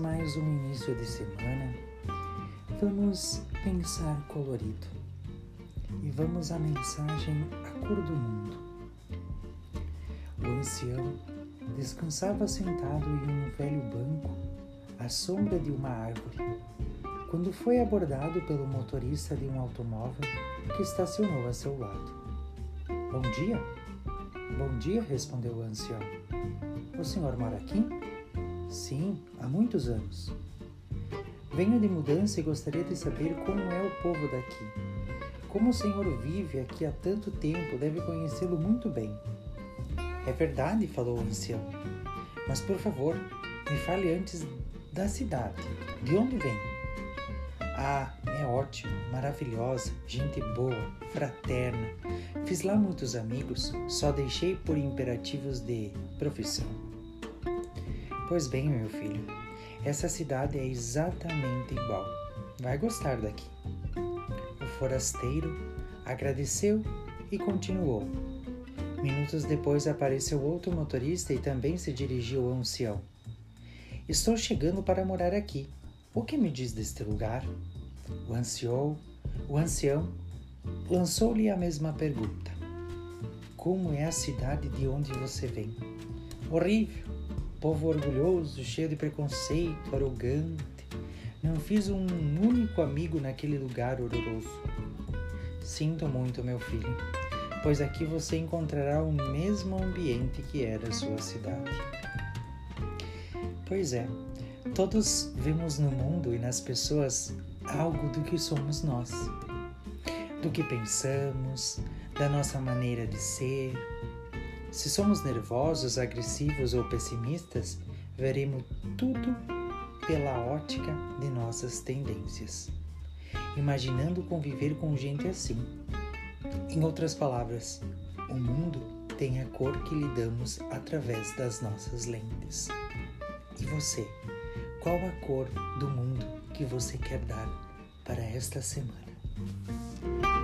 mais um início de semana, vamos pensar colorido e vamos à mensagem A Cor do Mundo. O ancião descansava sentado em um velho banco à sombra de uma árvore quando foi abordado pelo motorista de um automóvel que estacionou a seu lado. Bom dia! Bom dia, respondeu o ancião. O senhor mora aqui? Sim, há muitos anos. Venho de mudança e gostaria de saber como é o povo daqui. Como o senhor vive aqui há tanto tempo, deve conhecê-lo muito bem. É verdade, falou o ancião. Mas por favor, me fale antes da cidade. De onde vem? Ah, é ótimo, maravilhosa, gente boa, fraterna. Fiz lá muitos amigos, só deixei por imperativos de profissão. Pois bem, meu filho, essa cidade é exatamente igual. Vai gostar daqui. O forasteiro agradeceu e continuou. Minutos depois apareceu outro motorista e também se dirigiu ao ancião. Estou chegando para morar aqui. O que me diz deste lugar? O ancião, o ancião lançou-lhe a mesma pergunta. Como é a cidade de onde você vem? Horrível, povo orgulhoso, cheio de preconceito, arrogante. Não fiz um único amigo naquele lugar horroroso. Sinto muito, meu filho, pois aqui você encontrará o mesmo ambiente que era sua cidade. Pois é, todos vemos no mundo e nas pessoas algo do que somos nós, do que pensamos, da nossa maneira de ser, se somos nervosos, agressivos ou pessimistas, veremos tudo pela ótica de nossas tendências, imaginando conviver com gente assim. Em outras palavras, o mundo tem a cor que lhe damos através das nossas lentes. E você, qual a cor do mundo que você quer dar para esta semana?